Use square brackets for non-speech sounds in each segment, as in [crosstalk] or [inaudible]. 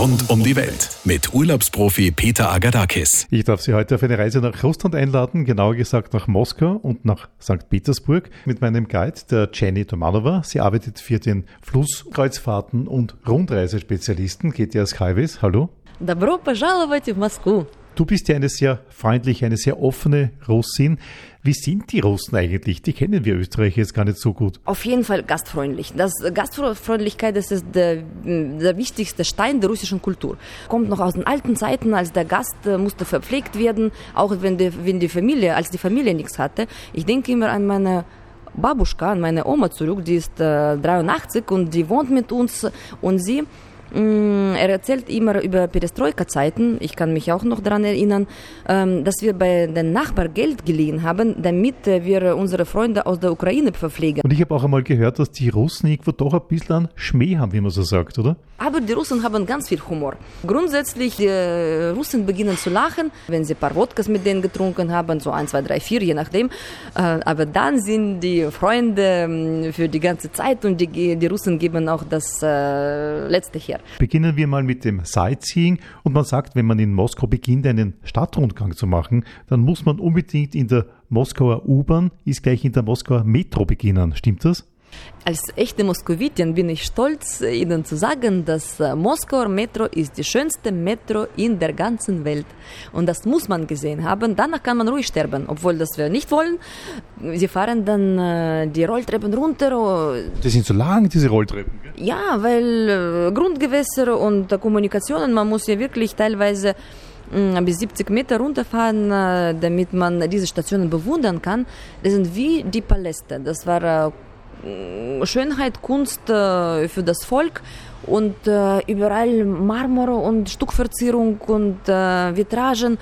Rund um die Welt mit Urlaubsprofi Peter Agadakis. Ich darf Sie heute auf eine Reise nach Russland einladen, genauer gesagt nach Moskau und nach St. Petersburg mit meinem Guide, der Jenny Tomanova. Sie arbeitet für den Flusskreuzfahrten- und Rundreisespezialisten GTS Highways. Hallo. Добро пожаловать в Москву. Du bist ja eine sehr freundliche, eine sehr offene Russin. Wie sind die Russen eigentlich? Die kennen wir Österreicher jetzt gar nicht so gut. Auf jeden Fall gastfreundlich. Das Gastfreundlichkeit das ist der, der wichtigste Stein der russischen Kultur. Kommt noch aus den alten Zeiten, als der Gast äh, musste verpflegt werden, auch wenn die, wenn die Familie, als die Familie nichts hatte. Ich denke immer an meine Babuschka, an meine Oma zurück, die ist äh, 83 und die wohnt mit uns und sie Mm, er erzählt immer über Perestroika-Zeiten. Ich kann mich auch noch daran erinnern, ähm, dass wir bei den Nachbarn Geld geliehen haben, damit äh, wir unsere Freunde aus der Ukraine verpflegen. Und ich habe auch einmal gehört, dass die Russen irgendwo doch ein bisschen Schmäh haben, wie man so sagt, oder? Aber die Russen haben ganz viel Humor. Grundsätzlich, die äh, Russen beginnen zu lachen, wenn sie ein paar Wodkas mit denen getrunken haben, so ein, zwei, drei, vier, je nachdem. Äh, aber dann sind die Freunde ähm, für die ganze Zeit und die, die Russen geben auch das Letzte her. Beginnen wir mal mit dem Sightseeing. Und man sagt, wenn man in Moskau beginnt, einen Stadtrundgang zu machen, dann muss man unbedingt in der Moskauer U-Bahn, ist gleich in der Moskauer Metro beginnen. Stimmt das? Als echte Moskowitin bin ich stolz, Ihnen zu sagen, dass äh, Moskauer Metro ist die schönste Metro in der ganzen Welt. Und das muss man gesehen haben. Danach kann man ruhig sterben, obwohl das wir nicht wollen. Sie fahren dann äh, die Rolltreppen runter. Die sind so lang, diese Rolltreppen. Gell? Ja, weil äh, Grundgewässer und Kommunikationen, man muss ja wirklich teilweise mm, bis 70 Meter runterfahren, damit man diese Stationen bewundern kann. Das sind wie die Paläste. Das war Schönheit, Kunst äh, für das Volk und äh, überall Marmor und Stuckverzierung und äh, Vitragen.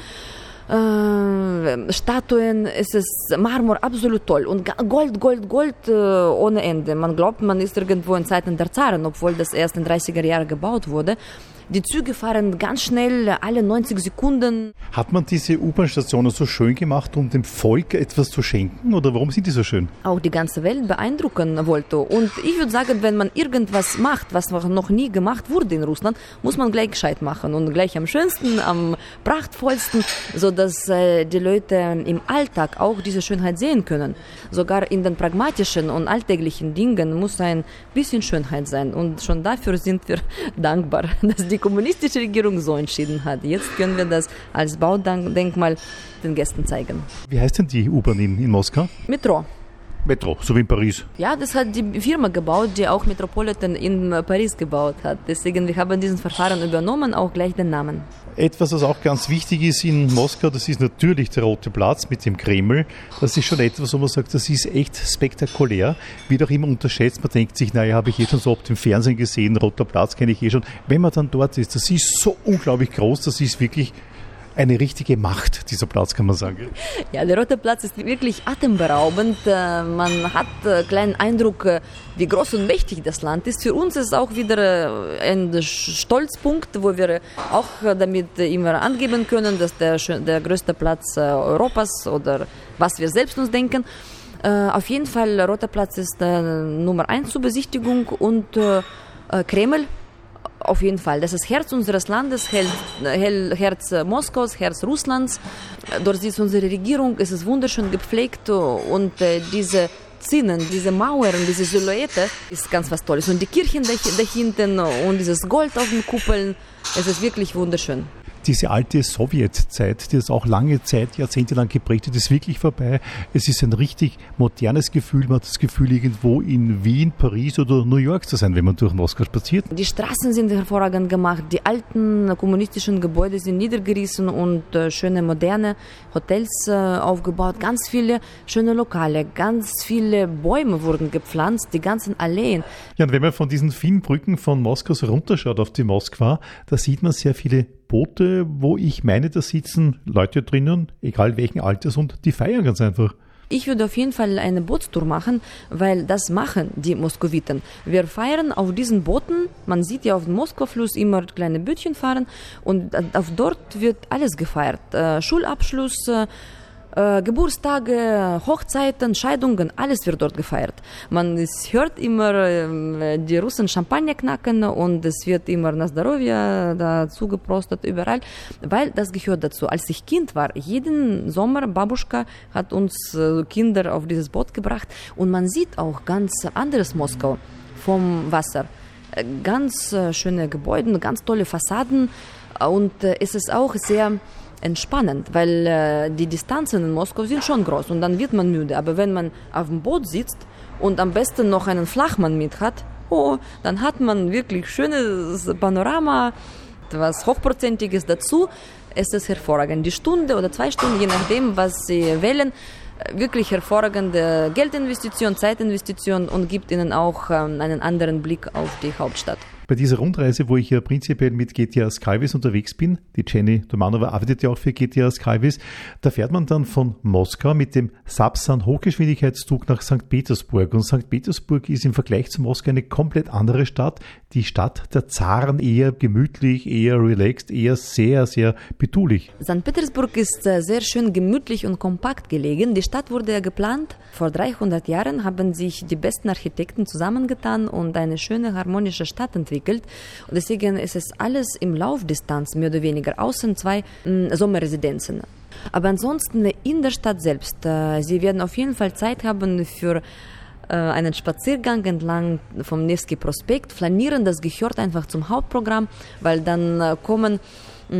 Äh, Statuen, es ist Marmor absolut toll und Gold, Gold, Gold ohne Ende. Man glaubt, man ist irgendwo in Zeiten der Zaren, obwohl das erst in 30er Jahren gebaut wurde. Die Züge fahren ganz schnell, alle 90 Sekunden. Hat man diese U-Bahn-Stationen so schön gemacht, um dem Volk etwas zu schenken oder warum sind die so schön? Auch die ganze Welt beeindrucken wollte. Und ich würde sagen, wenn man irgendwas macht, was noch nie gemacht wurde in Russland, muss man gleich gescheit machen und gleich am schönsten, am prachtvollsten, sodass äh, die Leute im Alltag auch diese Schönheit sehen können. Sogar in den pragmatischen und alltäglichen Dingen muss ein bisschen Schönheit sein. Und schon dafür sind wir [laughs] dankbar, dass die kommunistische Regierung so entschieden hat. Jetzt können wir das als Baudenkmal den Gästen zeigen. Wie heißt denn die U-Bahn in, in Moskau? Metro. Metro, so wie in Paris. Ja, das hat die Firma gebaut, die auch Metropolitan in Paris gebaut hat. Deswegen, wir haben diesen Verfahren übernommen, auch gleich den Namen. Etwas, was auch ganz wichtig ist in Moskau, das ist natürlich der Rote Platz mit dem Kreml. Das ist schon etwas, wo man sagt, das ist echt spektakulär. Wird auch immer unterschätzt. Man denkt sich, naja, habe ich eh schon so auf dem Fernsehen gesehen, Roter Platz kenne ich eh schon. Wenn man dann dort ist, das ist so unglaublich groß, das ist wirklich eine richtige Macht, dieser Platz, kann man sagen. Ja, der Rote Platz ist wirklich atemberaubend. Äh, man hat einen kleinen Eindruck, äh, wie groß und mächtig das Land ist. Für uns ist es auch wieder äh, ein Stolzpunkt, wo wir auch damit immer angeben können, dass der, der größte Platz Europas oder was wir selbst uns denken. Auf jeden Fall, Roter Platz ist Nummer eins zur Besichtigung und Kreml auf jeden Fall. Das ist Herz unseres Landes, Herz Moskaus, Herz Russlands. Dort sitzt unsere Regierung, es ist wunderschön gepflegt und äh, diese Zinnen, diese Mauern, diese Silhouette ist ganz was Tolles. Und die Kirchen dahinten und dieses Gold auf den Kuppeln, es ist wirklich wunderschön diese alte Sowjetzeit, die das auch lange Zeit, jahrzehntelang geprägt hat, ist wirklich vorbei. Es ist ein richtig modernes Gefühl. Man hat das Gefühl, irgendwo in Wien, Paris oder New York zu sein, wenn man durch Moskau spaziert. Die Straßen sind hervorragend gemacht. Die alten kommunistischen Gebäude sind niedergerissen und äh, schöne moderne Hotels äh, aufgebaut. Ganz viele schöne Lokale, ganz viele Bäume wurden gepflanzt, die ganzen Alleen. Ja, und wenn man von diesen vielen Brücken von Moskau so runterschaut auf die Moskwa, da sieht man sehr viele Boote, wo ich meine, da sitzen Leute drinnen, egal welchen Alters, und die feiern ganz einfach. Ich würde auf jeden Fall eine Bootstour machen, weil das machen die Moskowiten. Wir feiern auf diesen Booten. Man sieht ja auf dem Moskau-Fluss immer kleine Bötchen fahren und auf dort wird alles gefeiert. Äh, Schulabschluss, äh, Äh, Geburtstage, Hochzeiten, Scheidungen, alles wird dort gefeiert. Man es hört immer äh, die Russen Champagner knacken und es wird immer na Zdоровье dazu geprostet überall, weil das gehört dazu. Als ich Kind war, jeden Sommer Babuschka hat uns äh, Kinder auf dieses Boot gebracht und man sieht auch ganz anderes Moskau vom Wasser. Äh, ganz äh, schöne Gebäude, ganz tolle Fassaden und äh, es ist auch sehr entspannend, weil äh, die Distanzen in Moskau sind schon groß und dann wird man müde. Aber wenn man auf dem Boot sitzt und am besten noch einen Flachmann mit hat, oh, dann hat man wirklich schönes Panorama, was hochprozentiges dazu. Es ist hervorragend. Die Stunde oder zwei Stunden, je nachdem, was Sie wählen, wirklich hervorragende Geldinvestition, Zeitinvestition und gibt Ihnen auch ähm, einen anderen Blick auf die Hauptstadt. Bei dieser Rundreise, wo ich ja prinzipiell mit GTA Skyvis unterwegs bin, die Jenny Domanova arbeitet ja auch für GTA Skyvis, da fährt man dann von Moskau mit dem Sapsan Hochgeschwindigkeitszug nach St. Petersburg. Und St. Petersburg ist im Vergleich zu Moskau eine komplett andere Stadt. Die Stadt der Zaren eher gemütlich, eher relaxed, eher sehr, sehr betulich. St. Petersburg ist äh, sehr schön gemütlich und kompakt gelegen. Die Stadt wurde ja geplant. Vor 300 Jahren haben sich die besten Architekten zusammengetan und eine schöne harmonische Stadt entwickelt. Und deswegen ist es alles im Laufdistanz mehr oder weniger, außen zwei mh, Sommerresidenzen. Aber ansonsten in der Stadt selbst, äh, Sie werden auf jeden Fall Zeit haben für einen Spaziergang entlang vom Nevsky Prospekt. Flanieren, das gehört einfach zum Hauptprogramm, weil dann äh, kommen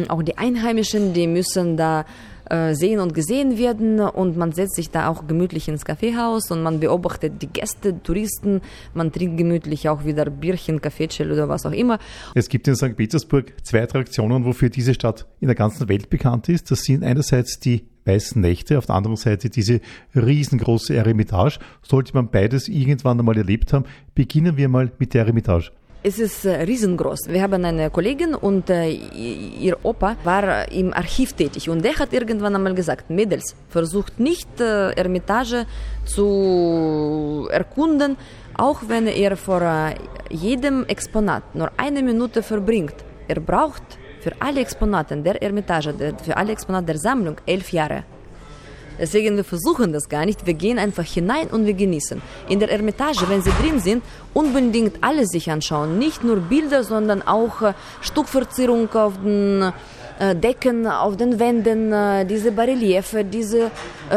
auch die Einheimischen, die müssen da äh, sehen und gesehen werden und man setzt sich da auch gemütlich ins Kaffeehaus und man beobachtet die Gäste, Touristen, man trinkt gemütlich auch wieder Bierchen, Kaffeechill oder was auch immer. Es gibt in St. Petersburg zwei Attraktionen, wofür diese Stadt in der ganzen Welt bekannt ist. Das sind einerseits die Weißen Nächte, auf der anderen Seite diese riesengroße Eremitage. Sollte man beides irgendwann einmal erlebt haben, beginnen wir mal mit der Eremitage. Es ist äh, riesengroß. Wir haben eine Kollegin und äh, ihr Opa war im Archiv tätig und der hat irgendwann einmal gesagt, Mädels, versucht nicht äh, Ermitage zu erkunden, auch wenn er vor äh, jedem Exponat nur eine Minute verbringt. Er braucht für alle Exponate der Ermitage, für alle Exponate der Sammlung elf Jahre. Deswegen, wir versuchen das gar nicht. Wir gehen einfach hinein und wir genießen. In der Ermitage, wenn Sie drin sind, unbedingt alles sich anschauen. Nicht nur Bilder, sondern auch äh, Stuckverzierung auf den äh, Decken, auf den Wänden, äh, diese Bareliefe, diese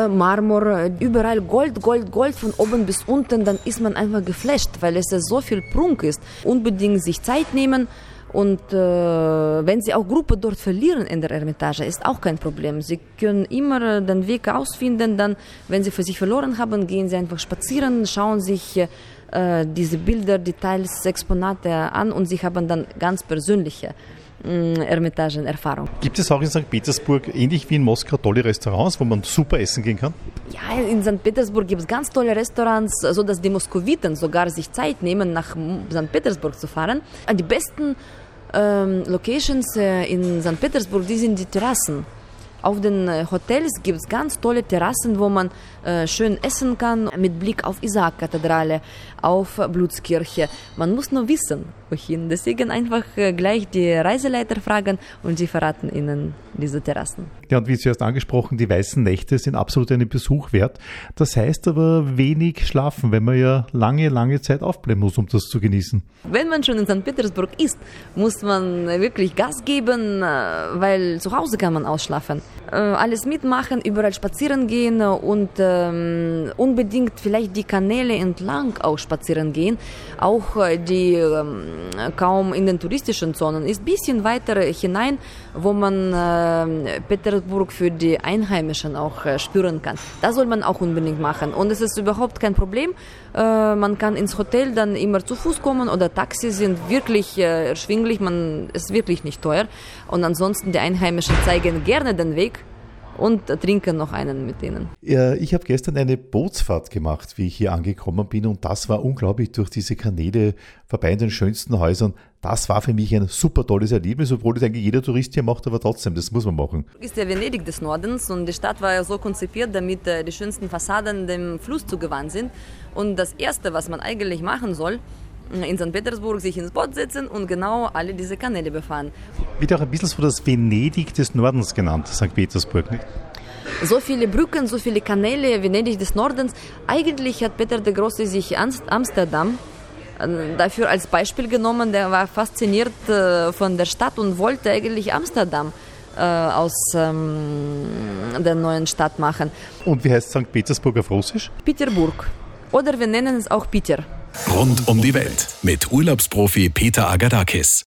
Marmor, überall Gold, Gold, Gold von oben bis unten, dann ist man einfach geflasht, weil es so viel Prunk ist. Unbedingt sich Zeit nehmen, und äh, wenn Sie auch Gruppe dort verlieren in der Ermitage, ist auch kein Problem. Sie können immer den Weg ausfinden. Dann, wenn Sie für sich verloren haben, gehen Sie einfach spazieren, schauen sich äh, diese Bilder, Details, Exponate an und Sie haben dann ganz persönliche mm, Ermitagenerfahrung. Gibt es auch in St. Petersburg, ähnlich wie in Moskau, tolle Restaurants, wo man super essen gehen kann? Ja, in St. Petersburg gibt es ganz tolle Restaurants, sodass die Moskowiten sogar sich Zeit nehmen, nach St. Petersburg zu fahren. Die besten ähm, Locations äh, in St. Petersburg, die sind die Terrassen. Auf den äh, Hotels gibt es ganz tolle Terrassen, wo man äh, schön essen kann, mit Blick auf Isaak-Kathedrale, auf Blutskirche. Man muss nur wissen, wohin. Deswegen einfach äh, gleich die Reiseleiter fragen und sie verraten Ihnen diese Terrassen. Ja, und wie Sie erst angesprochen, die weißen Nächte sind absolut einen Besuch wert. Das heißt aber wenig schlafen, wenn man ja lange, lange Zeit aufbleiben muss, um das zu genießen. Wenn man schon in St. Petersburg ist, muss man wirklich Gas geben, weil zu Hause kann man ausschlafen. Alles mitmachen, überall spazieren gehen und ähm, unbedingt vielleicht die Kanäle entlang auch spazieren gehen. Auch äh, die ähm, kaum in den touristischen Zonen ist ein bisschen weiter hinein, wo man äh, Petersburg für die Einheimischen auch äh, spüren kann. Das soll man auch unbedingt machen. Und es ist überhaupt kein Problem. Äh, man kann ins Hotel dann immer zu Fuß kommen oder Taxi sind wirklich äh, erschwinglich. Man ist wirklich nicht teuer. Und ansonsten die Einheimischen zeigen gerne den Weg und trinken noch einen mit denen. Ja, ich habe gestern eine Bootsfahrt gemacht, wie ich hier angekommen bin und das war unglaublich durch diese Kanäle vorbei in den schönsten Häusern. Das war für mich ein super tolles Erlebnis, obwohl das eigentlich jeder Tourist hier macht, aber trotzdem, das muss man machen. Ist ja Venedig des Nordens und die Stadt war ja so konzipiert, damit äh, die schönsten Fassaden dem Fluss zugewandt sind. Und das Erste, was man eigentlich machen soll, in St. Petersburg sich ins Boot setzen und genau alle diese Kanäle befahren. Wird auch ein bisschen so das Venedig des Nordens genannt, St. Petersburg, nicht? So viele Brücken, so viele Kanäle, Venedig des Nordens. Eigentlich hat Peter der Große sich Amsterdam äh, dafür als Beispiel genommen. Der war fasziniert äh, von der Stadt und wollte eigentlich Amsterdam äh, aus ähm, der neuen Stadt machen. Und wie heißt St. Petersburg auf Russisch? Peterburg. Oder wir nennen es auch Peter. Rund um die Welt mit Urlaubsprofi Peter Agadakis.